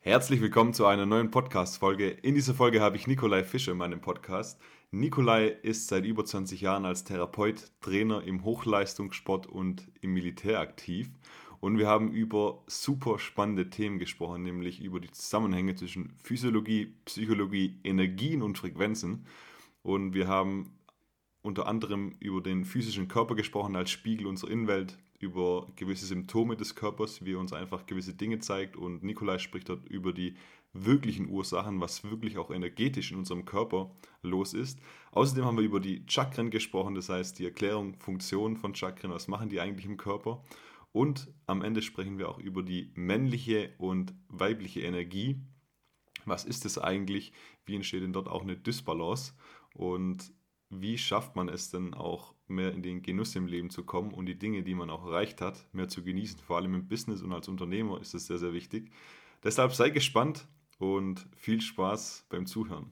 Herzlich willkommen zu einer neuen Podcast-Folge. In dieser Folge habe ich Nikolai Fischer in meinem Podcast. Nikolai ist seit über 20 Jahren als Therapeut, Trainer im Hochleistungssport und im Militär aktiv. Und wir haben über super spannende Themen gesprochen, nämlich über die Zusammenhänge zwischen Physiologie, Psychologie, Energien und Frequenzen. Und wir haben unter anderem über den physischen Körper gesprochen als Spiegel unserer Innenwelt, über gewisse Symptome des Körpers, wie er uns einfach gewisse Dinge zeigt. Und Nikolai spricht dort über die wirklichen Ursachen, was wirklich auch energetisch in unserem Körper los ist. Außerdem haben wir über die Chakren gesprochen, das heißt die Erklärung, Funktion von Chakren, was machen die eigentlich im Körper. Und am Ende sprechen wir auch über die männliche und weibliche Energie. Was ist es eigentlich? Wie entsteht denn dort auch eine Dysbalance? Und wie schafft man es denn auch mehr in den Genuss im Leben zu kommen und die Dinge, die man auch erreicht hat, mehr zu genießen. Vor allem im Business und als Unternehmer ist das sehr, sehr wichtig. Deshalb sei gespannt und viel Spaß beim Zuhören.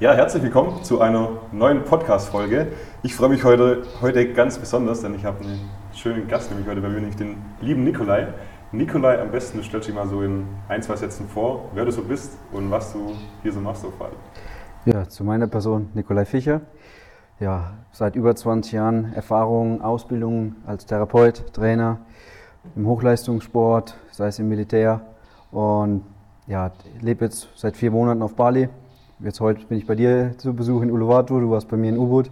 Ja, herzlich willkommen zu einer neuen Podcast-Folge. Ich freue mich heute, heute ganz besonders, denn ich habe einen schönen Gast, nämlich heute bei mir, nämlich den lieben Nikolai. Nikolai, am besten du stellst dich mal so in ein, zwei Sätzen vor, wer du so bist und was du hier so machst auf Bali. Ja, zu meiner Person Nikolai Fischer. Ja, seit über 20 Jahren Erfahrung, Ausbildung als Therapeut, Trainer im Hochleistungssport, sei es im Militär. Und ja, lebe jetzt seit vier Monaten auf Bali. Jetzt heute bin ich bei dir zu Besuch in Uluwatu, du warst bei mir in Ubud.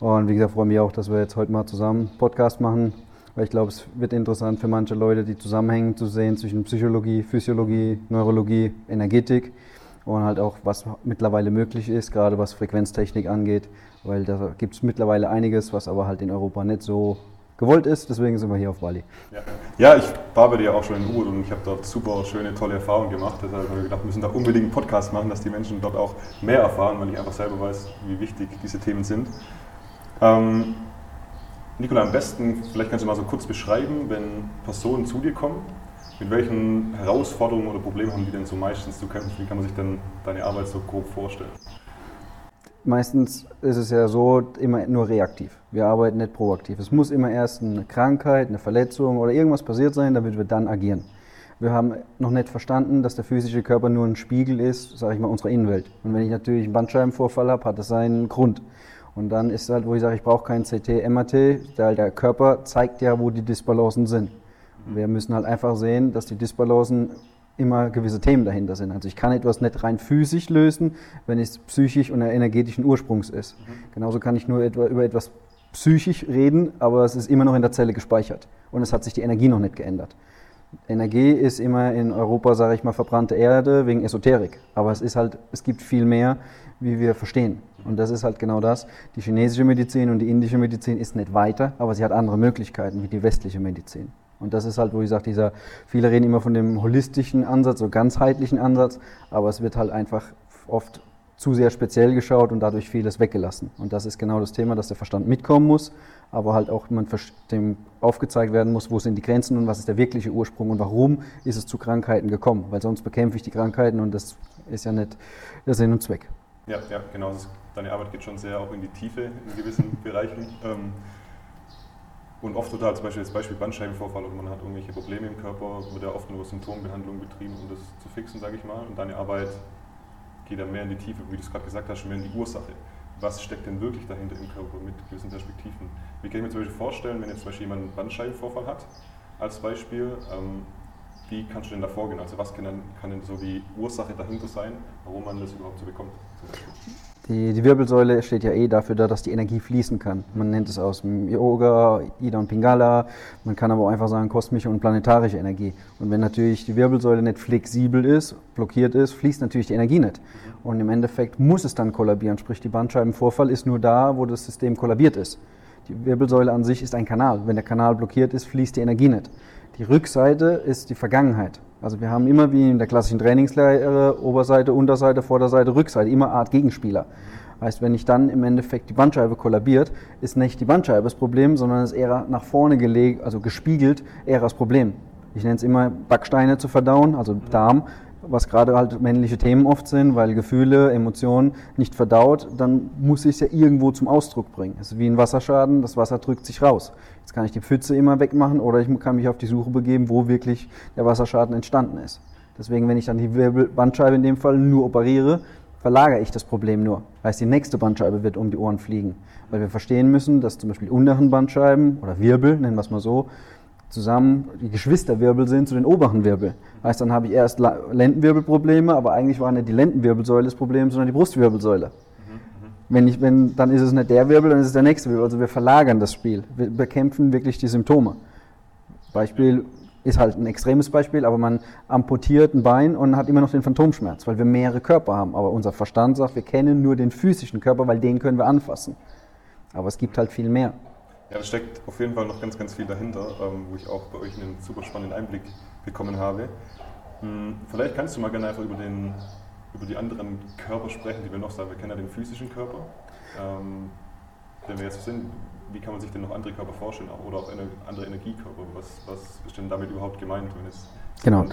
Und wie gesagt, freue mich auch, dass wir jetzt heute mal zusammen Podcast machen weil ich glaube, es wird interessant für manche Leute, die Zusammenhänge zu sehen zwischen Psychologie, Physiologie, Neurologie, Energetik und halt auch, was mittlerweile möglich ist, gerade was Frequenztechnik angeht, weil da gibt es mittlerweile einiges, was aber halt in Europa nicht so gewollt ist, deswegen sind wir hier auf Bali. Ja, ja ich war bei dir auch schon in Ubud und ich habe dort super schöne, tolle Erfahrungen gemacht. Deshalb habe ich gedacht, wir müssen da unbedingt einen Podcast machen, dass die Menschen dort auch mehr erfahren, weil ich einfach selber weiß, wie wichtig diese Themen sind. Ähm, Nikola, am besten, vielleicht kannst du mal so kurz beschreiben, wenn Personen zu dir kommen, mit welchen Herausforderungen oder Problemen haben die denn so meistens zu kämpfen? Wie kann man sich denn deine Arbeit so grob vorstellen? Meistens ist es ja so, immer nur reaktiv. Wir arbeiten nicht proaktiv. Es muss immer erst eine Krankheit, eine Verletzung oder irgendwas passiert sein, damit wir dann agieren. Wir haben noch nicht verstanden, dass der physische Körper nur ein Spiegel ist, sage ich mal, unserer Innenwelt. Und wenn ich natürlich einen Bandscheibenvorfall habe, hat das seinen Grund. Und dann ist halt, wo ich sage, ich brauche kein CT, MRT, weil der Körper zeigt ja, wo die Disbalancen sind. Wir müssen halt einfach sehen, dass die Disbalancen immer gewisse Themen dahinter sind. Also ich kann etwas nicht rein physisch lösen, wenn es psychisch und energetischen Ursprungs ist. Genauso kann ich nur etwa über etwas psychisch reden, aber es ist immer noch in der Zelle gespeichert und es hat sich die Energie noch nicht geändert. Energie ist immer in Europa, sage ich mal, verbrannte Erde wegen Esoterik. Aber es ist halt, es gibt viel mehr, wie wir verstehen. Und das ist halt genau das. Die chinesische Medizin und die indische Medizin ist nicht weiter, aber sie hat andere Möglichkeiten wie die westliche Medizin. Und das ist halt, wo ich sage, dieser, viele reden immer von dem holistischen Ansatz, so ganzheitlichen Ansatz, aber es wird halt einfach oft zu sehr speziell geschaut und dadurch vieles weggelassen. Und das ist genau das Thema, dass der Verstand mitkommen muss, aber halt auch man dem aufgezeigt werden muss, wo sind die Grenzen und was ist der wirkliche Ursprung und warum ist es zu Krankheiten gekommen, weil sonst bekämpfe ich die Krankheiten und das ist ja nicht der Sinn und Zweck. Ja, ja genau. Deine Arbeit geht schon sehr auch in die Tiefe in gewissen Bereichen. Ähm, und oft wird halt zum Beispiel das Beispiel Bandscheibenvorfall oder man hat irgendwelche Probleme im Körper, wird ja oft nur Symptombehandlung betrieben, um das zu fixen, sage ich mal. Und deine Arbeit geht dann mehr in die Tiefe, wie du es gerade gesagt hast, mehr in die Ursache. Was steckt denn wirklich dahinter im Körper mit gewissen Perspektiven? Wie kann ich mir zum Beispiel vorstellen, wenn jetzt zum Beispiel jemand einen Bandscheibenvorfall hat, als Beispiel, ähm, wie kannst du denn da vorgehen? Also was kann denn, kann denn so die Ursache dahinter sein, warum man das überhaupt so bekommt? Die, die, Wirbelsäule steht ja eh dafür da, dass die Energie fließen kann. Man nennt es aus dem Yoga, Ida und Pingala. Man kann aber auch einfach sagen kosmische und planetarische Energie. Und wenn natürlich die Wirbelsäule nicht flexibel ist, blockiert ist, fließt natürlich die Energie nicht. Und im Endeffekt muss es dann kollabieren. Sprich, die Bandscheibenvorfall ist nur da, wo das System kollabiert ist. Die Wirbelsäule an sich ist ein Kanal. Wenn der Kanal blockiert ist, fließt die Energie nicht. Die Rückseite ist die Vergangenheit. Also wir haben immer wie in der klassischen Trainingslehre Oberseite, Unterseite, Vorderseite, Rückseite, immer Art Gegenspieler. Heißt, wenn ich dann im Endeffekt die Bandscheibe kollabiert, ist nicht die Bandscheibe das Problem, sondern ist eher nach vorne gelegt, also gespiegelt, eher das Problem. Ich nenne es immer Backsteine zu verdauen, also Darm. Was gerade halt männliche Themen oft sind, weil Gefühle, Emotionen nicht verdaut, dann muss ich es ja irgendwo zum Ausdruck bringen. Es ist wie ein Wasserschaden, das Wasser drückt sich raus. Jetzt kann ich die Pfütze immer wegmachen oder ich kann mich auf die Suche begeben, wo wirklich der Wasserschaden entstanden ist. Deswegen, wenn ich dann die Wirbelbandscheibe in dem Fall nur operiere, verlagere ich das Problem nur. Heißt, die nächste Bandscheibe wird um die Ohren fliegen. Weil wir verstehen müssen, dass zum Beispiel die unteren Bandscheiben oder Wirbel, nennen wir es mal so, zusammen die Geschwisterwirbel sind zu den oberen Wirbel. Heißt, dann habe ich erst Lendenwirbelprobleme, aber eigentlich war nicht die Lendenwirbelsäule das Problem, sondern die Brustwirbelsäule. Wenn ich, wenn, dann ist es nicht der Wirbel, dann ist es der nächste Wirbel. Also wir verlagern das Spiel. Wir bekämpfen wirklich die Symptome. Beispiel ist halt ein extremes Beispiel, aber man amputiert ein Bein und hat immer noch den Phantomschmerz, weil wir mehrere Körper haben. Aber unser Verstand sagt, wir kennen nur den physischen Körper, weil den können wir anfassen. Aber es gibt halt viel mehr. Ja, da steckt auf jeden Fall noch ganz, ganz viel dahinter, ähm, wo ich auch bei euch einen super spannenden Einblick bekommen habe. Hm, vielleicht kannst du mal gerne einfach über, den, über die anderen Körper sprechen, die wir noch sagen. Wir kennen ja den physischen Körper, ähm, den wir jetzt sind wie kann man sich denn noch andere Körper vorstellen oder auch eine andere Energiekörper? Was, was ist denn damit überhaupt gemeint, wenn es genau,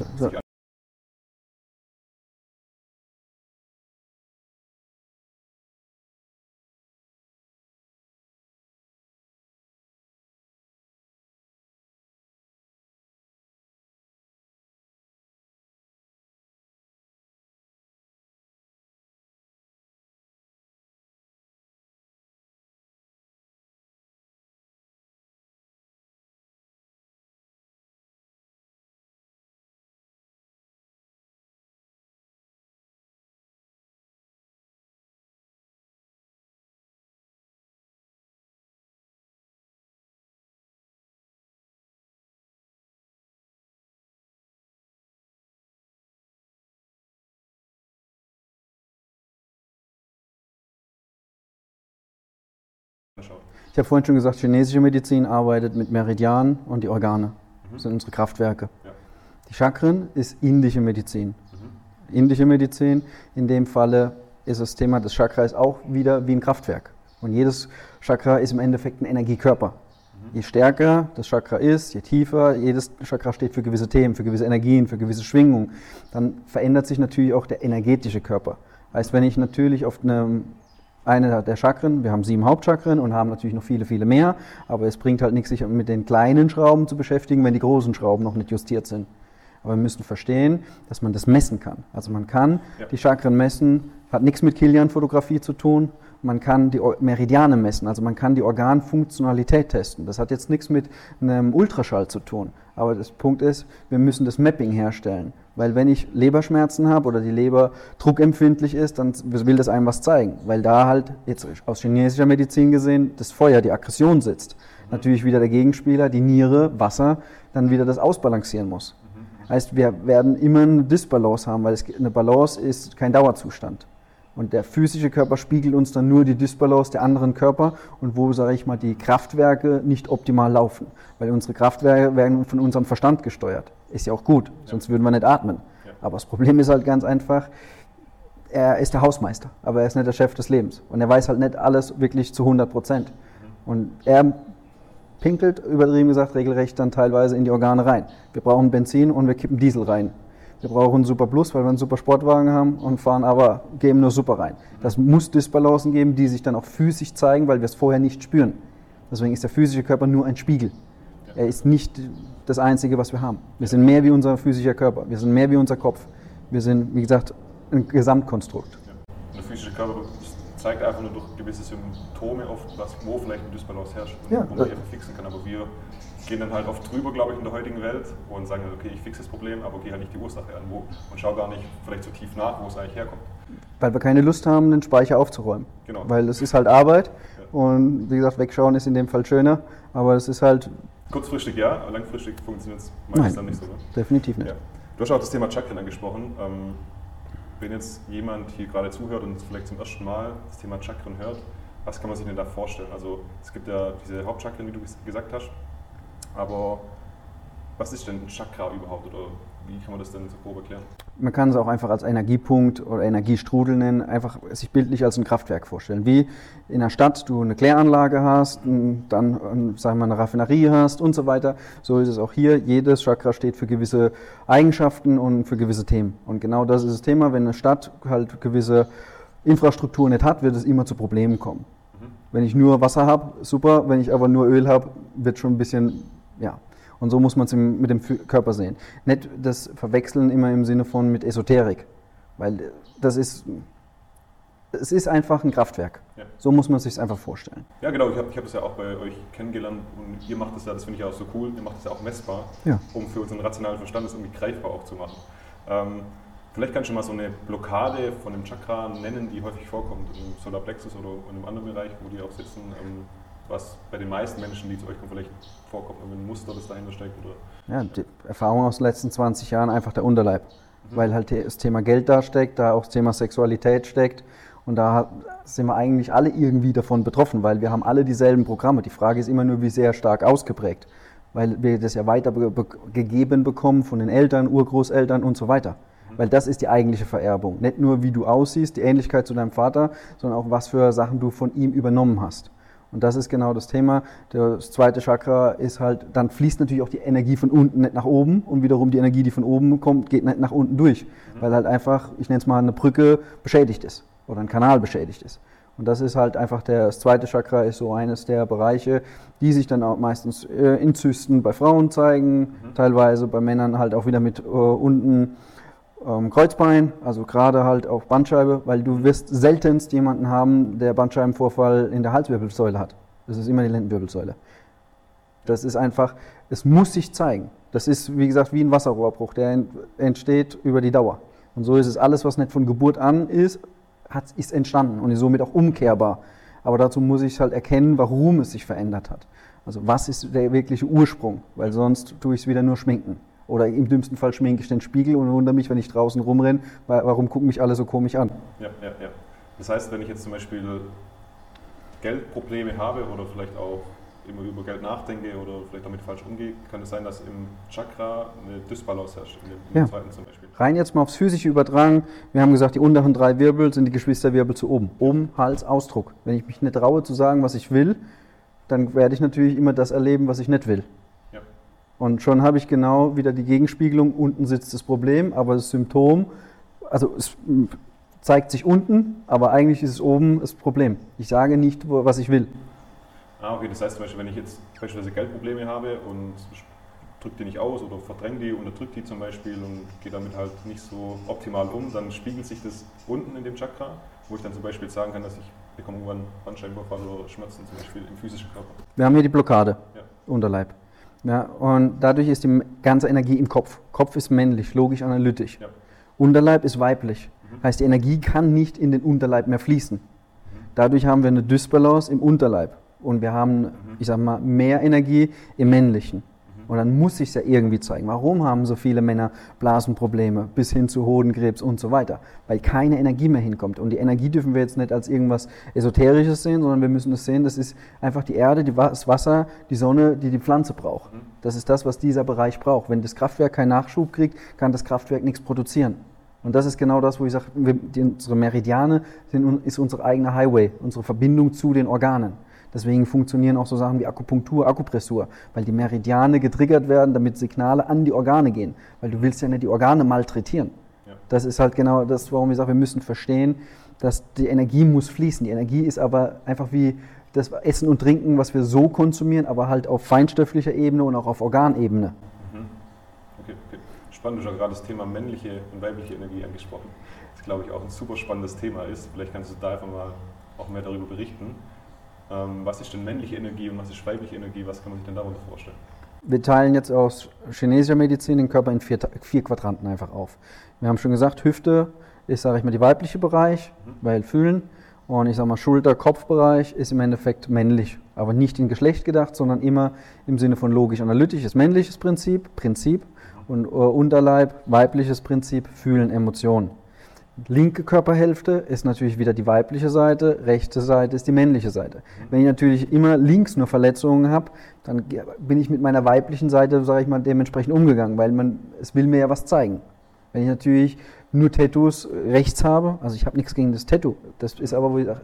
Ich habe vorhin schon gesagt, chinesische Medizin arbeitet mit Meridianen und die Organe. Mhm. Das sind unsere Kraftwerke. Ja. Die Chakren ist indische Medizin. Mhm. Indische Medizin, in dem Falle ist das Thema des Chakras auch wieder wie ein Kraftwerk. Und jedes Chakra ist im Endeffekt ein Energiekörper. Mhm. Je stärker das Chakra ist, je tiefer, jedes Chakra steht für gewisse Themen, für gewisse Energien, für gewisse Schwingungen, dann verändert sich natürlich auch der energetische Körper. Heißt, wenn ich natürlich auf einem eine der Chakren. Wir haben sieben Hauptchakren und haben natürlich noch viele, viele mehr. Aber es bringt halt nichts, sich mit den kleinen Schrauben zu beschäftigen, wenn die großen Schrauben noch nicht justiert sind. Aber wir müssen verstehen, dass man das messen kann. Also man kann ja. die Chakren messen, hat nichts mit Kilian-Fotografie zu tun. Man kann die Meridiane messen, also man kann die Organfunktionalität testen. Das hat jetzt nichts mit einem Ultraschall zu tun. Aber das Punkt ist, wir müssen das Mapping herstellen. Weil wenn ich Leberschmerzen habe oder die Leber druckempfindlich ist, dann will das einem was zeigen. Weil da halt, jetzt aus chinesischer Medizin gesehen, das Feuer, die Aggression sitzt. Natürlich wieder der Gegenspieler, die Niere, Wasser, dann wieder das ausbalancieren muss. Mhm. Heißt, wir werden immer eine Disbalance haben, weil es, eine Balance ist kein Dauerzustand. Und der physische Körper spiegelt uns dann nur die Dysbalance der anderen Körper und wo, sage ich mal, die Kraftwerke nicht optimal laufen. Weil unsere Kraftwerke werden von unserem Verstand gesteuert. Ist ja auch gut, sonst würden wir nicht atmen. Aber das Problem ist halt ganz einfach, er ist der Hausmeister, aber er ist nicht der Chef des Lebens. Und er weiß halt nicht alles wirklich zu 100 Prozent. Und er pinkelt, übertrieben gesagt, regelrecht dann teilweise in die Organe rein. Wir brauchen Benzin und wir kippen Diesel rein. Wir brauchen einen Super Plus, weil wir einen super Sportwagen haben und fahren aber, geben nur Super rein. Das muss Disbalancen geben, die sich dann auch physisch zeigen, weil wir es vorher nicht spüren. Deswegen ist der physische Körper nur ein Spiegel. Er ist nicht das Einzige, was wir haben. Wir sind mehr wie unser physischer Körper. Wir sind mehr wie unser Kopf. Wir sind, wie gesagt, ein Gesamtkonstrukt. Ja. Der physische Körper zeigt einfach nur durch gewisse Symptome oft, was, wo vielleicht ein Dysbalance herrscht ja, wo man einfach fixen kann. Aber wir gehen dann halt oft drüber, glaube ich, in der heutigen Welt und sagen, okay, ich fixe das Problem, aber gehe halt nicht die Ursache an wo, und schaue gar nicht vielleicht so tief nach, wo es eigentlich herkommt. Weil wir keine Lust haben, den Speicher aufzuräumen. Genau. Weil es ist halt Arbeit ja. und wie gesagt, wegschauen ist in dem Fall schöner, aber es ist halt... Kurzfristig ja, aber langfristig funktioniert es meistens dann nicht so. Ne? definitiv nicht. Ja. Du hast auch das Thema Chakren angesprochen. Ähm, wenn jetzt jemand hier gerade zuhört und vielleicht zum ersten Mal das Thema Chakren hört, was kann man sich denn da vorstellen? Also es gibt ja diese Hauptchakren, wie du gesagt hast, aber was ist denn ein Chakra überhaupt oder wie kann man das denn so grob erklären? man kann es auch einfach als Energiepunkt oder Energiestrudel nennen, einfach sich bildlich als ein Kraftwerk vorstellen. Wie in einer Stadt du eine Kläranlage hast, dann sagen wir eine Raffinerie hast und so weiter. So ist es auch hier. Jedes Chakra steht für gewisse Eigenschaften und für gewisse Themen. Und genau das ist das Thema. Wenn eine Stadt halt gewisse Infrastruktur nicht hat, wird es immer zu Problemen kommen. Mhm. Wenn ich nur Wasser habe, super. Wenn ich aber nur Öl habe, wird schon ein bisschen, ja, und so muss man es mit dem Körper sehen. Nicht das Verwechseln immer im Sinne von mit Esoterik, weil das ist, es ist einfach ein Kraftwerk. Ja. So muss man sich einfach vorstellen. Ja, genau. Ich habe ich hab das ja auch bei euch kennengelernt und ihr macht das ja, das finde ich auch so cool, ihr macht das ja auch messbar, ja. um für unseren rationalen Verstand das irgendwie greifbar auch zu machen. Ähm, vielleicht kannst du mal so eine Blockade von dem Chakra nennen, die häufig vorkommt im Solarplexus oder in einem anderen Bereich, wo die auch sitzen. Ähm, was bei den meisten Menschen, die zu euch kommen, vielleicht vorkommt, ein Muster, das dahinter steckt? Oder? Ja, die Erfahrung aus den letzten 20 Jahren einfach der Unterleib. Mhm. Weil halt das Thema Geld da steckt, da auch das Thema Sexualität steckt. Und da sind wir eigentlich alle irgendwie davon betroffen, weil wir haben alle dieselben Programme. Die Frage ist immer nur, wie sehr stark ausgeprägt. Weil wir das ja weiter gegeben bekommen von den Eltern, Urgroßeltern und so weiter. Mhm. Weil das ist die eigentliche Vererbung. Nicht nur, wie du aussiehst, die Ähnlichkeit zu deinem Vater, sondern auch, was für Sachen du von ihm übernommen hast. Und das ist genau das Thema. Das zweite Chakra ist halt, dann fließt natürlich auch die Energie von unten nicht nach oben und wiederum die Energie, die von oben kommt, geht nicht nach unten durch, mhm. weil halt einfach, ich nenne es mal, eine Brücke beschädigt ist oder ein Kanal beschädigt ist. Und das ist halt einfach der, das zweite Chakra ist so eines der Bereiche, die sich dann auch meistens äh, in Zysten bei Frauen zeigen, mhm. teilweise bei Männern halt auch wieder mit äh, unten ähm, Kreuzbein, also gerade halt auch Bandscheibe, weil du wirst seltenst jemanden haben, der Bandscheibenvorfall in der Halswirbelsäule hat. Das ist immer die Lendenwirbelsäule. Das ist einfach, es muss sich zeigen. Das ist, wie gesagt, wie ein Wasserrohrbruch, der entsteht über die Dauer. Und so ist es alles, was nicht von Geburt an ist, hat, ist entstanden und ist somit auch umkehrbar. Aber dazu muss ich halt erkennen, warum es sich verändert hat. Also was ist der wirkliche Ursprung, weil sonst tue ich es wieder nur schminken. Oder im dümmsten Fall schminke ich den Spiegel und wundere mich, wenn ich draußen rumrenne, warum gucken mich alle so komisch an. Ja, ja, ja. Das heißt, wenn ich jetzt zum Beispiel Geldprobleme habe oder vielleicht auch immer über Geld nachdenke oder vielleicht damit falsch umgehe, kann es sein, dass im Chakra eine Dysbalance herrscht, dem ja. zweiten zum Beispiel. Rein jetzt mal aufs Physische übertragen. Wir haben gesagt, die unteren drei Wirbel sind die Geschwisterwirbel zu oben. Oben, Hals, Ausdruck. Wenn ich mich nicht traue zu sagen, was ich will, dann werde ich natürlich immer das erleben, was ich nicht will. Und schon habe ich genau wieder die Gegenspiegelung, unten sitzt das Problem, aber das Symptom, also es zeigt sich unten, aber eigentlich ist es oben das Problem. Ich sage nicht, was ich will. Ah, okay, das heißt zum Beispiel, wenn ich jetzt beispielsweise Geldprobleme habe und drücke die nicht aus oder verdränge die, unterdrücke die zum Beispiel und gehe damit halt nicht so optimal um, dann spiegelt sich das unten in dem Chakra, wo ich dann zum Beispiel sagen kann, dass ich bekomme irgendwann Bandscheibenvorfall oder Schmerzen zum Beispiel im physischen Körper. Wir haben hier die Blockade, ja. Unterleib. Ja, und dadurch ist die ganze Energie im Kopf. Kopf ist männlich, logisch, analytisch. Ja. Unterleib ist weiblich. Mhm. Heißt, die Energie kann nicht in den Unterleib mehr fließen. Mhm. Dadurch haben wir eine Dysbalance im Unterleib. Und wir haben, mhm. ich sag mal, mehr Energie im männlichen. Und dann muss sich ja irgendwie zeigen. Warum haben so viele Männer Blasenprobleme bis hin zu Hodenkrebs und so weiter? Weil keine Energie mehr hinkommt. Und die Energie dürfen wir jetzt nicht als irgendwas Esoterisches sehen, sondern wir müssen es sehen, das ist einfach die Erde, das Wasser, die Sonne, die die Pflanze braucht. Mhm. Das ist das, was dieser Bereich braucht. Wenn das Kraftwerk keinen Nachschub kriegt, kann das Kraftwerk nichts produzieren. Und das ist genau das, wo ich sage, unsere Meridiane sind, ist unsere eigene Highway, unsere Verbindung zu den Organen. Deswegen funktionieren auch so Sachen wie Akupunktur, Akupressur, weil die Meridiane getriggert werden, damit Signale an die Organe gehen. Weil du willst ja nicht die Organe malträtieren. Ja. Das ist halt genau das, warum ich sage, wir müssen verstehen, dass die Energie muss fließen. Die Energie ist aber einfach wie das Essen und Trinken, was wir so konsumieren, aber halt auf feinstofflicher Ebene und auch auf Organebene. Mhm. Okay, okay. Spannend, du hast gerade das Thema männliche und weibliche Energie angesprochen. Das glaube ich auch ein super spannendes Thema ist. Vielleicht kannst du da einfach mal auch mehr darüber berichten. Ähm, was ist denn männliche Energie und was ist weibliche Energie? Was kann man sich denn darunter vorstellen? Wir teilen jetzt aus chinesischer Medizin den Körper in vier, vier Quadranten einfach auf. Wir haben schon gesagt, Hüfte ist, sage ich mal, der weibliche Bereich, mhm. weil fühlen. Und ich sage mal, Schulter-Kopfbereich ist im Endeffekt männlich, aber nicht in Geschlecht gedacht, sondern immer im Sinne von logisch-analytisches männliches Prinzip, Prinzip und äh, Unterleib, weibliches Prinzip, Fühlen, Emotionen. Linke Körperhälfte ist natürlich wieder die weibliche Seite, rechte Seite ist die männliche Seite. Wenn ich natürlich immer links nur Verletzungen habe, dann bin ich mit meiner weiblichen Seite, sage ich mal, dementsprechend umgegangen, weil man, es will mir ja was zeigen. Wenn ich natürlich nur Tattoos rechts habe, also ich habe nichts gegen das Tattoo, das ist aber, wo ich sage,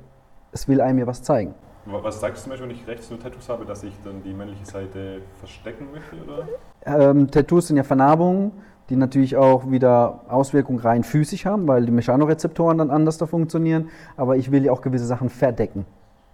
es will einem ja was zeigen. Was sagst du zum Beispiel, wenn ich rechts nur Tattoos habe, dass ich dann die männliche Seite verstecken möchte? Oder? Ähm, Tattoos sind ja Vernarbungen, die natürlich auch wieder Auswirkungen rein physisch haben, weil die Mechanorezeptoren dann anders da funktionieren. Aber ich will ja auch gewisse Sachen verdecken.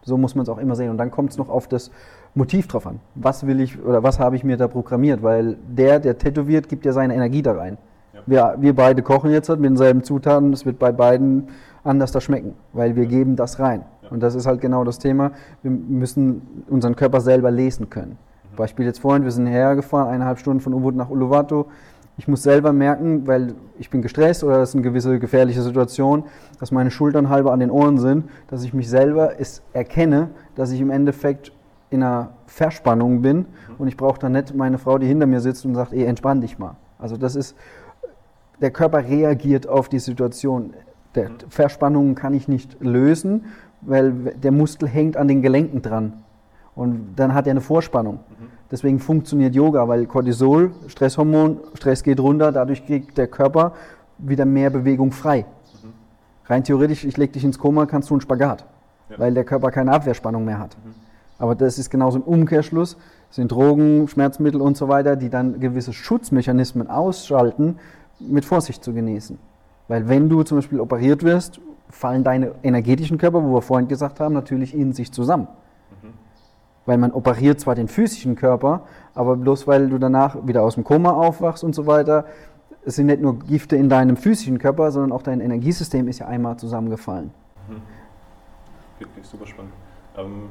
So muss man es auch immer sehen. Und dann kommt es noch auf das Motiv drauf an. Was will ich oder was habe ich mir da programmiert? Weil der, der tätowiert, gibt ja seine Energie da rein. Ja. Wir, wir beide kochen jetzt halt mit denselben Zutaten. Es wird bei beiden anders da schmecken, weil wir ja. geben das rein. Ja. Und das ist halt genau das Thema. Wir müssen unseren Körper selber lesen können. Mhm. Beispiel jetzt vorhin, wir sind hergefahren, eineinhalb Stunden von Ubud nach Uluwatu. Ich muss selber merken, weil ich bin gestresst oder das ist eine gewisse gefährliche Situation, dass meine Schultern halber an den Ohren sind, dass ich mich selber erkenne, dass ich im Endeffekt in einer Verspannung bin und ich brauche dann nicht meine Frau, die hinter mir sitzt und sagt, ey, entspann dich mal. Also das ist, der Körper reagiert auf die Situation. Der mhm. Verspannungen kann ich nicht lösen, weil der Muskel hängt an den Gelenken dran. Und dann hat er eine Vorspannung. Deswegen funktioniert Yoga, weil Cortisol, Stresshormon, Stress geht runter, dadurch kriegt der Körper wieder mehr Bewegung frei. Mhm. Rein theoretisch, ich lege dich ins Koma, kannst du einen Spagat, ja. weil der Körper keine Abwehrspannung mehr hat. Mhm. Aber das ist genauso ein Umkehrschluss. Sind Drogen, Schmerzmittel und so weiter, die dann gewisse Schutzmechanismen ausschalten, mit Vorsicht zu genießen. Weil wenn du zum Beispiel operiert wirst, fallen deine energetischen Körper, wo wir vorhin gesagt haben, natürlich in sich zusammen. Weil man operiert zwar den physischen Körper, aber bloß weil du danach wieder aus dem Koma aufwachst und so weiter, es sind nicht nur Gifte in deinem physischen Körper, sondern auch dein Energiesystem ist ja einmal zusammengefallen. Mhm. Wirklich super spannend. Ähm,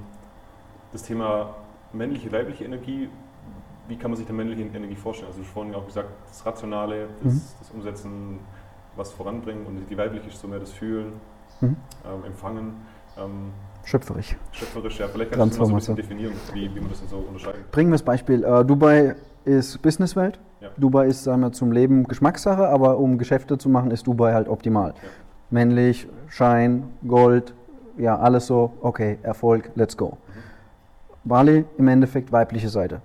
das Thema männliche, weibliche Energie, wie kann man sich der männlichen Energie vorstellen? Also, hast vorhin auch gesagt, das Rationale, das, mhm. das Umsetzen, was voranbringen und die weibliche ist so mehr das Fühlen, mhm. ähm, Empfangen. Ähm, schöpferisch. Schöpferisch, ja. Vielleicht kannst du mal so ein bisschen definieren, wie, wie man das so unterscheidet. Bringen wir das Beispiel. Uh, Dubai ist Businesswelt. Ja. Dubai ist sagen wir, zum Leben Geschmackssache, aber um Geschäfte zu machen, ist Dubai halt optimal. Ja. Männlich, Schein, Gold, ja, alles so, okay, Erfolg, let's go. Bali im Endeffekt weibliche Seite.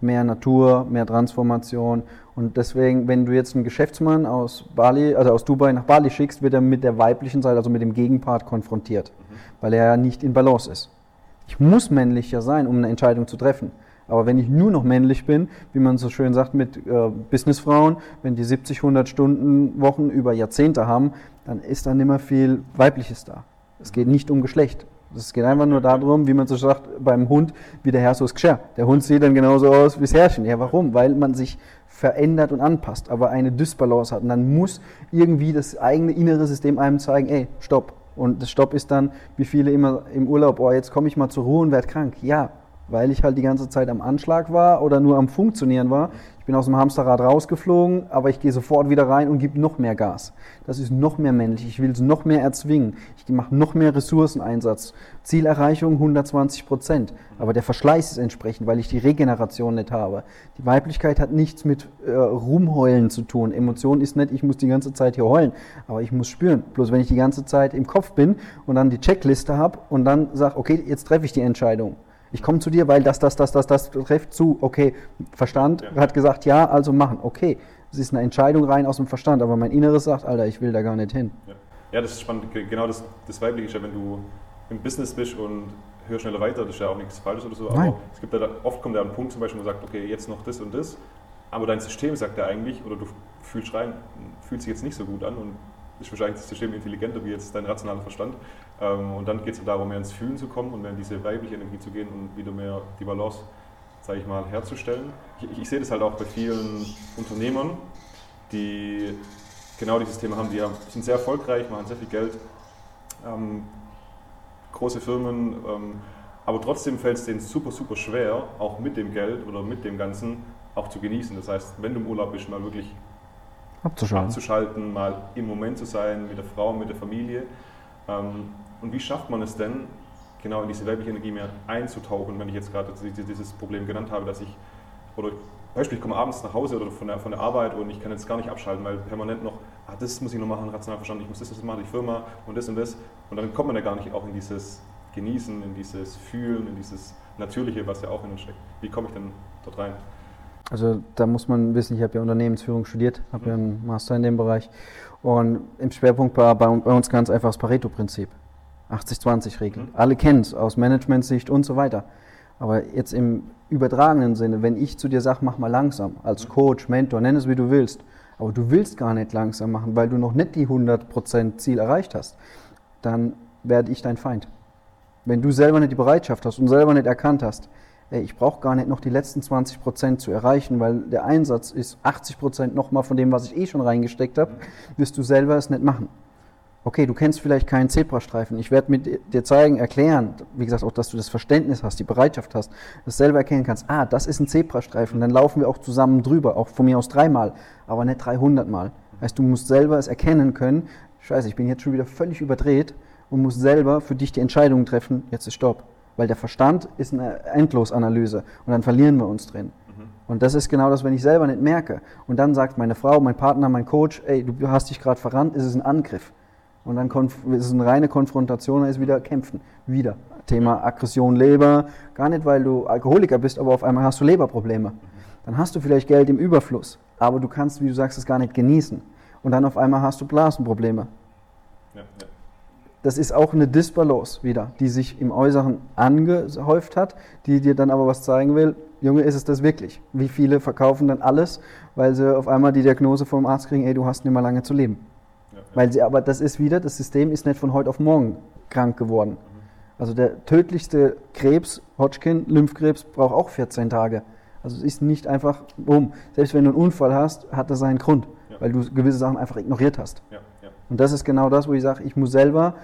Mehr Natur, mehr Transformation. Und deswegen, wenn du jetzt einen Geschäftsmann aus Bali, also aus Dubai nach Bali schickst, wird er mit der weiblichen Seite, also mit dem Gegenpart konfrontiert, weil er ja nicht in Balance ist. Ich muss männlicher sein, um eine Entscheidung zu treffen. Aber wenn ich nur noch männlich bin, wie man so schön sagt mit äh, Businessfrauen, wenn die 70, 100 Stunden Wochen über Jahrzehnte haben, dann ist da nicht mehr viel Weibliches da. Es geht nicht um Geschlecht. Es geht einfach nur darum, wie man so sagt, beim Hund, wie der Herr so ist. Der Hund sieht dann genauso aus wie das Herrchen. Ja, warum? Weil man sich verändert und anpasst, aber eine Dysbalance hat. Und dann muss irgendwie das eigene innere System einem zeigen, ey, stopp. Und das Stopp ist dann, wie viele immer im Urlaub, oh, jetzt komme ich mal zur Ruhe und werde krank. Ja, weil ich halt die ganze Zeit am Anschlag war oder nur am Funktionieren war. Ich bin aus dem Hamsterrad rausgeflogen, aber ich gehe sofort wieder rein und gebe noch mehr Gas. Das ist noch mehr männlich. Ich will es noch mehr erzwingen. Ich mache noch mehr Ressourceneinsatz. Zielerreichung 120 Prozent. Aber der Verschleiß ist entsprechend, weil ich die Regeneration nicht habe. Die Weiblichkeit hat nichts mit äh, Rumheulen zu tun. Emotion ist nicht, ich muss die ganze Zeit hier heulen, aber ich muss spüren. Bloß wenn ich die ganze Zeit im Kopf bin und dann die Checkliste habe und dann sage, okay, jetzt treffe ich die Entscheidung ich komme zu dir, weil das, das, das, das, das trifft zu. Okay, Verstand ja. hat gesagt, ja, also machen. Okay, es ist eine Entscheidung rein aus dem Verstand, aber mein Inneres sagt, Alter, ich will da gar nicht hin. Ja, ja das ist spannend. Genau das, das Weibliche ist ja, wenn du im Business bist und hör schneller weiter, das ist ja auch nichts Falsches oder so. Nein. Aber es gibt da, oft kommt da ein Punkt zum Beispiel, wo man sagt, okay, jetzt noch das und das. Aber dein System sagt ja eigentlich, oder du fühlst rein, fühlt sich jetzt nicht so gut an und ist wahrscheinlich das System intelligenter wie jetzt dein rationaler Verstand. Ähm, und dann geht es darum, mehr ins Fühlen zu kommen und mehr in diese weibliche Energie zu gehen und wieder mehr die Balance, sage ich mal, herzustellen. Ich, ich, sehe das halt auch bei vielen Unternehmern, die genau dieses Thema haben. Die sind sehr erfolgreich, machen sehr viel Geld, ähm, große Firmen, ähm, aber trotzdem fällt es denen super, super schwer, auch mit dem Geld oder mit dem Ganzen auch zu genießen. Das heißt, wenn du im Urlaub bist, mal wirklich abzuschalten. abzuschalten, mal im Moment zu sein, mit der Frau, mit der Familie. Ähm, und wie schafft man es denn, genau in diese weibliche Energie mehr einzutauchen, wenn ich jetzt gerade dieses Problem genannt habe, dass ich, oder Beispiel, ich komme abends nach Hause oder von der, von der Arbeit und ich kann jetzt gar nicht abschalten, weil permanent noch, ah, das muss ich noch machen, rational verstanden, ich muss das, das machen, die Firma und das und das. Und dann kommt man ja gar nicht auch in dieses Genießen, in dieses Fühlen, in dieses Natürliche, was ja auch in uns steckt. Wie komme ich denn dort rein? Also da muss man wissen, ich habe ja Unternehmensführung studiert, habe ja einen Master in dem Bereich. Und im Schwerpunkt war bei, bei uns ganz einfach das Pareto-Prinzip. 80-20-Regel. Mhm. Alle kennen es aus Managementsicht und so weiter. Aber jetzt im übertragenen Sinne, wenn ich zu dir sage, mach mal langsam, als. Coach, Mentor, nenn es wie du willst, aber du willst gar nicht langsam machen, weil du noch nicht die 100% Ziel erreicht hast, dann werde ich dein Feind. Wenn du selber nicht die Bereitschaft hast und selber nicht erkannt hast, ey, ich brauche gar nicht noch die letzten 20% zu erreichen, weil der Einsatz ist 80% nochmal von dem, was ich eh schon reingesteckt habe, wirst du selber es nicht machen. Okay, du kennst vielleicht keinen Zebrastreifen. Ich werde mit dir zeigen, erklären, wie gesagt, auch, dass du das Verständnis hast, die Bereitschaft hast, das selber erkennen kannst. Ah, das ist ein Zebrastreifen. Dann laufen wir auch zusammen drüber, auch von mir aus dreimal, aber nicht 300 Mal. Heißt, du musst selber es erkennen können. Scheiße, ich bin jetzt schon wieder völlig überdreht und musst selber für dich die Entscheidung treffen. Jetzt ist Stopp. Weil der Verstand ist eine Endlosanalyse und dann verlieren wir uns drin. Mhm. Und das ist genau das, wenn ich selber nicht merke. Und dann sagt meine Frau, mein Partner, mein Coach, ey, du hast dich gerade verrannt, ist es ein Angriff. Und dann ist es eine reine Konfrontation, dann ist wieder Kämpfen. Wieder. Thema Aggression, Leber. Gar nicht, weil du Alkoholiker bist, aber auf einmal hast du Leberprobleme. Dann hast du vielleicht Geld im Überfluss, aber du kannst, wie du sagst, es gar nicht genießen. Und dann auf einmal hast du Blasenprobleme. Ja, ja. Das ist auch eine Disbalance wieder, die sich im Äußeren angehäuft hat, die dir dann aber was zeigen will. Junge, ist es das wirklich? Wie viele verkaufen dann alles, weil sie auf einmal die Diagnose vom Arzt kriegen, ey, du hast nicht mehr lange zu leben. Weil sie aber, das ist wieder, das System ist nicht von heute auf morgen krank geworden. Also der tödlichste Krebs, Hodgkin, Lymphkrebs, braucht auch 14 Tage. Also es ist nicht einfach, boom. Selbst wenn du einen Unfall hast, hat das seinen Grund, ja. weil du gewisse Sachen einfach ignoriert hast. Ja, ja. Und das ist genau das, wo ich sage, ich muss selber,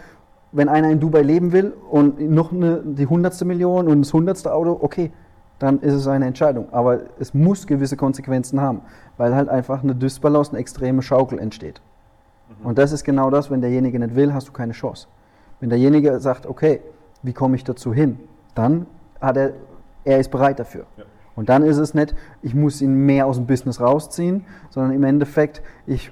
wenn einer in Dubai leben will und noch eine, die hundertste Million und das hundertste Auto, okay, dann ist es eine Entscheidung. Aber es muss gewisse Konsequenzen haben, weil halt einfach eine Dysbalance, eine extreme Schaukel entsteht. Mhm. Und das ist genau das, wenn derjenige nicht will, hast du keine Chance. Wenn derjenige sagt, okay, wie komme ich dazu hin, dann hat er, er ist bereit dafür. Ja. Und dann ist es nicht, ich muss ihn mehr aus dem Business rausziehen, sondern im Endeffekt, ich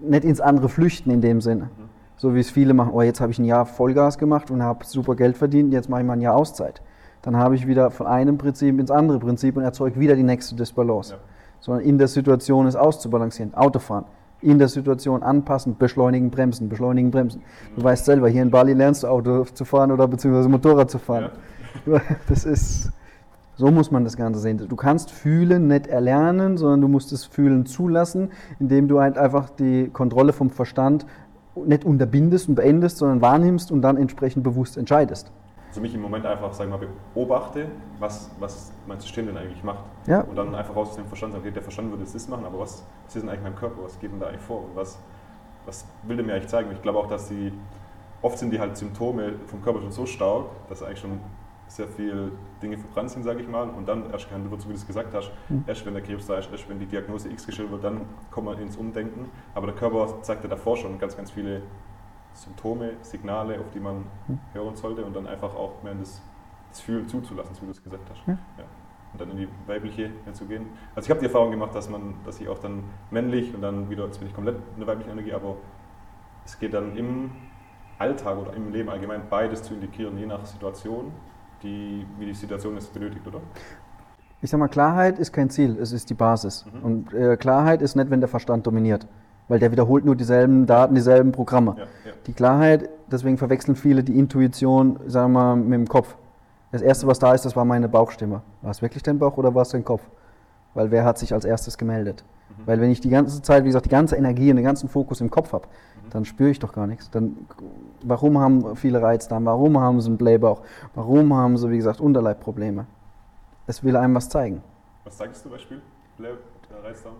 nicht ins andere flüchten in dem Sinne. Mhm. So wie es viele machen, oh, jetzt habe ich ein Jahr Vollgas gemacht und habe super Geld verdient, jetzt mache ich mal ein Jahr Auszeit. Dann habe ich wieder von einem Prinzip ins andere Prinzip und erzeuge wieder die nächste Disbalance. Ja. Sondern in der Situation es auszubalancieren. Autofahren in der Situation anpassen, beschleunigen, bremsen, beschleunigen, bremsen. Du weißt selber, hier in Bali lernst du Auto zu fahren oder beziehungsweise Motorrad zu fahren. Ja. Das ist, so muss man das Ganze sehen. Du kannst fühlen nicht erlernen, sondern du musst es fühlen zulassen, indem du halt einfach die Kontrolle vom Verstand nicht unterbindest und beendest, sondern wahrnimmst und dann entsprechend bewusst entscheidest für mich im Moment einfach, sag mal, beobachte, was, was mein System denn eigentlich macht. Ja. Und dann einfach raus aus dem Verstand sagen, okay, der Verstand würde das machen, aber was, was ist denn eigentlich mein Körper, was geht denn da eigentlich vor und was, was will der mir eigentlich zeigen? Und ich glaube auch, dass die, oft sind die halt Symptome vom Körper schon so stark, dass eigentlich schon sehr viele Dinge verbrannt sind, sage ich mal, und dann erst kann, so wie du es gesagt hast, mhm. erst wenn der Krebs da ist, erst wenn die Diagnose X gestellt wird, dann kommt man ins Umdenken. Aber der Körper zeigt ja davor schon ganz, ganz viele Symptome, Signale, auf die man hm. hören sollte und dann einfach auch mehr in das, das Fühlen zuzulassen, so wie du es gesagt hast. Ja. Ja. Und dann in die weibliche zu gehen. Also ich habe die Erfahrung gemacht, dass man, dass ich auch dann männlich und dann wieder, jetzt bin ich komplett in der weiblichen Energie, aber es geht dann im Alltag oder im Leben allgemein beides zu indikieren, je nach Situation, die, wie die Situation es benötigt, oder? Ich sag mal, Klarheit ist kein Ziel, es ist die Basis. Mhm. Und äh, Klarheit ist nicht, wenn der Verstand dominiert weil der wiederholt nur dieselben Daten, dieselben Programme. Ja, ja. Die Klarheit, deswegen verwechseln viele die Intuition, sagen wir mal, mit dem Kopf. Das Erste, was da ist, das war meine Bauchstimme. War es wirklich dein Bauch oder war es dein Kopf? Weil wer hat sich als erstes gemeldet? Mhm. Weil wenn ich die ganze Zeit, wie gesagt, die ganze Energie und den ganzen Fokus im Kopf habe, mhm. dann spüre ich doch gar nichts. Dann, warum haben viele Reizdarm? Warum haben sie einen Blähbauch? Warum haben sie, wie gesagt, Unterleibprobleme? Es will einem was zeigen. Was zeigst du zum Beispiel? Blä äh, Reizdarm?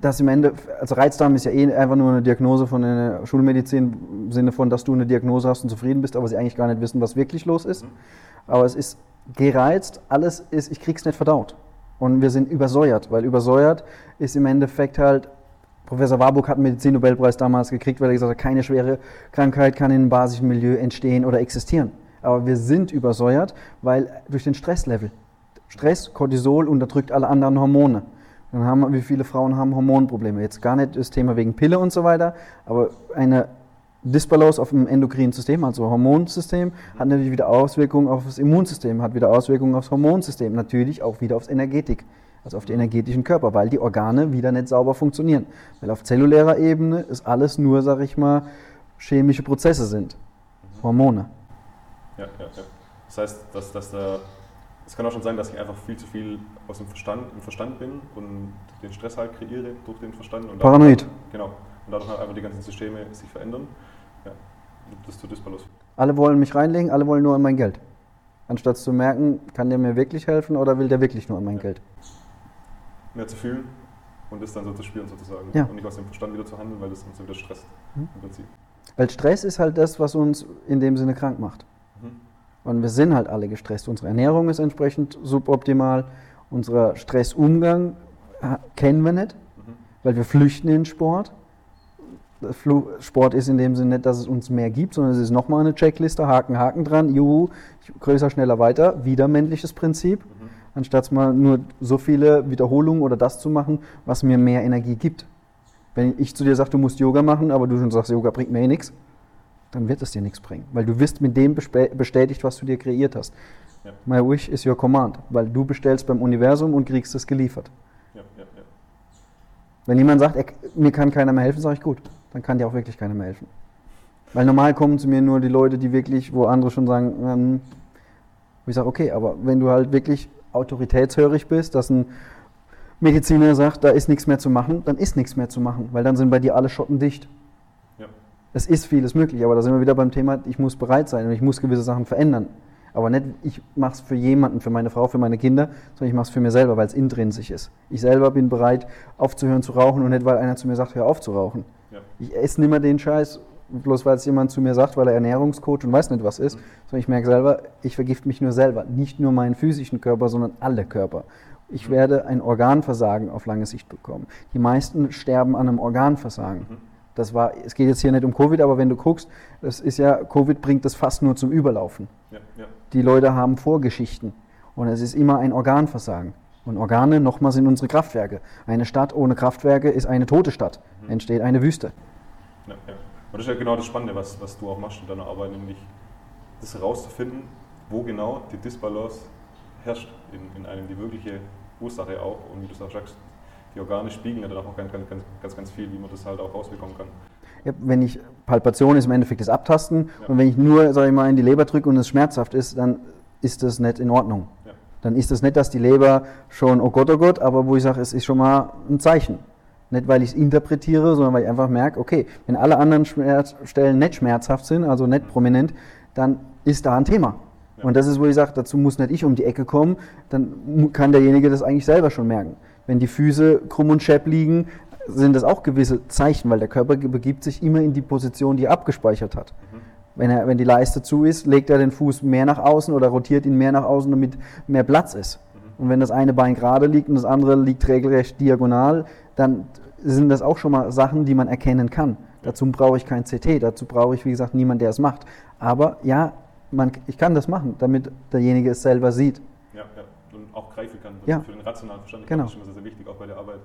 Dass im Ende, also Reizdarm ist ja eh einfach nur eine Diagnose von der Schulmedizin im Sinne von, dass du eine Diagnose hast und zufrieden bist, aber sie eigentlich gar nicht wissen, was wirklich los ist. Mhm. Aber es ist gereizt, alles ist, ich krieg's nicht verdaut. Und wir sind übersäuert, weil übersäuert ist im Endeffekt halt, Professor Warburg hat einen Medizinnobelpreis damals gekriegt, weil er gesagt hat, keine schwere Krankheit kann in einem basischen Milieu entstehen oder existieren. Aber wir sind übersäuert, weil durch den Stresslevel. Stress, Cortisol unterdrückt alle anderen Hormone. Dann haben wie viele Frauen haben Hormonprobleme. Jetzt gar nicht das Thema wegen Pille und so weiter, aber eine Disbalance auf dem endokrinen System, also Hormonsystem, hat natürlich wieder Auswirkungen auf das Immunsystem, hat wieder Auswirkungen aufs Hormonsystem, natürlich auch wieder aufs Energetik. also auf die energetischen Körper, weil die Organe wieder nicht sauber funktionieren. Weil auf zellulärer Ebene ist alles nur, sag ich mal, chemische Prozesse sind, Hormone. Ja, ja, ja. Das heißt, dass, dass da, es kann auch schon sein, dass ich einfach viel zu viel aus dem Verstand, im Verstand bin und den Stress halt kreiere durch den Verstand. Und Paranoid. Dadurch, genau. Und dadurch halt einfach die ganzen Systeme sich verändern. Ja. Das tut Dysbalance. Alle wollen mich reinlegen, alle wollen nur an mein Geld. Anstatt zu merken, kann der mir wirklich helfen oder will der wirklich nur an mein Ja. Geld? Mehr zu fühlen und das dann so zu spüren sozusagen. Ja. Und nicht aus dem Verstand wieder zu handeln, weil das uns wieder stresst. Mhm. Im Prinzip. Weil Stress ist halt das, was uns in dem Sinne krank macht. Und wir sind halt alle gestresst. Unsere Ernährung ist entsprechend suboptimal. Unser Stressumgang ha- kennen wir nicht, Mhm. weil wir flüchten in den Sport. Sport ist in dem Sinne nicht, dass es uns mehr gibt, sondern es ist nochmal eine Checkliste, Haken, Haken dran, juhu, größer, schneller, weiter, wieder männliches Prinzip, Mhm. anstatt mal nur so viele Wiederholungen oder das zu machen, was mir mehr Energie gibt. Wenn ich zu dir sage, du musst Yoga machen, aber du schon sagst, Yoga bringt mir eh nichts, dann wird es dir nichts bringen, weil du wirst mit dem bestätigt, was du dir kreiert hast. Ja. My wish is your command, weil du bestellst beim Universum und kriegst es geliefert. Ja, ja. Wenn jemand sagt, er, mir kann keiner mehr helfen, sage ich gut, dann kann dir auch wirklich keiner mehr helfen. Weil normal kommen zu mir nur die Leute, die wirklich, wo andere schon sagen, ähm, ich sage, okay, aber wenn du halt wirklich autoritätshörig bist, dass ein Mediziner sagt, da ist nichts mehr zu machen, dann ist nichts mehr zu machen, weil dann sind bei dir alle Schotten dicht. Es ist vieles möglich, aber da sind wir wieder beim Thema, ich muss bereit sein und ich muss gewisse Sachen verändern. Aber nicht, ich mache es für jemanden, für meine Frau, für meine Kinder, sondern ich mache es für mir selber, weil es intrinsisch ist. Ich selber bin bereit, aufzuhören zu rauchen und nicht, weil einer zu mir sagt, hör auf zu rauchen. Ja. Ich esse nicht mehr den Scheiß, bloß weil es jemand zu mir sagt, weil er Ernährungscoach und weiß nicht, was ist, Mhm. sondern ich merke selber, ich vergift mich nur selber. Nicht nur meinen physischen Körper, sondern alle Körper. Ich Mhm. werde ein Organversagen auf lange Sicht bekommen. Die meisten sterben an einem Organversagen. Mhm. Das war, es geht jetzt hier nicht um Covid, aber wenn du guckst, das ist ja, Covid bringt das fast nur zum Überlaufen. Ja, ja. Die Leute haben Vorgeschichten und es ist immer ein Organversagen. Und Organe, nochmal, sind unsere Kraftwerke. Eine Stadt ohne Kraftwerke ist eine tote Stadt. Mhm. Entsteht eine Wüste. Ja, ja. Und das ist ja genau das Spannende, was, was du auch machst in deiner Arbeit, nämlich das herauszufinden, wo genau die Disbalance herrscht in, in einem, die wirkliche Ursache auch. Und wie du es auch sagst, die Organe spiegeln ja dann auch ganz, ganz, ganz, ganz, viel, wie man das halt auch rausbekommen kann. Ja, wenn ich, Palpation ist im Endeffekt das Abtasten Ja. und wenn ich nur, sag ich mal, in die Leber drücke und es schmerzhaft ist, dann ist das nicht in Ordnung. Ja. Dann ist das nicht, dass die Leber schon, oh Gott, oh Gott, aber wo ich sage, es ist schon mal ein Zeichen. Nicht, weil ich es interpretiere, sondern weil ich einfach merke, okay, wenn alle anderen Schmerzstellen nicht schmerzhaft sind, also nicht prominent, dann ist da ein Thema. Ja. Und das ist, wo ich sage, dazu muss nicht ich um die Ecke kommen, dann kann derjenige das eigentlich selber schon merken. Wenn die Füße krumm und schepp liegen, sind das auch gewisse Zeichen, weil der Körper begibt sich immer in die Position, die er abgespeichert hat. Mhm. Wenn, er, wenn die Leiste zu ist, legt er den Fuß mehr nach außen oder rotiert ihn mehr nach außen, damit mehr Platz ist. Mhm. Und wenn das eine Bein gerade liegt und das andere liegt regelrecht diagonal, dann sind das auch schon mal Sachen, die man erkennen kann. Dazu brauche ich kein CT, dazu brauche ich, wie gesagt, niemand, der es macht. Aber ja, man, ich kann das machen, damit derjenige es selber sieht. Ja, ja. Auch greifen kann. Ja. Für den rationalen Verstand. Genau. ist schon sehr, sehr wichtig, auch bei der Arbeit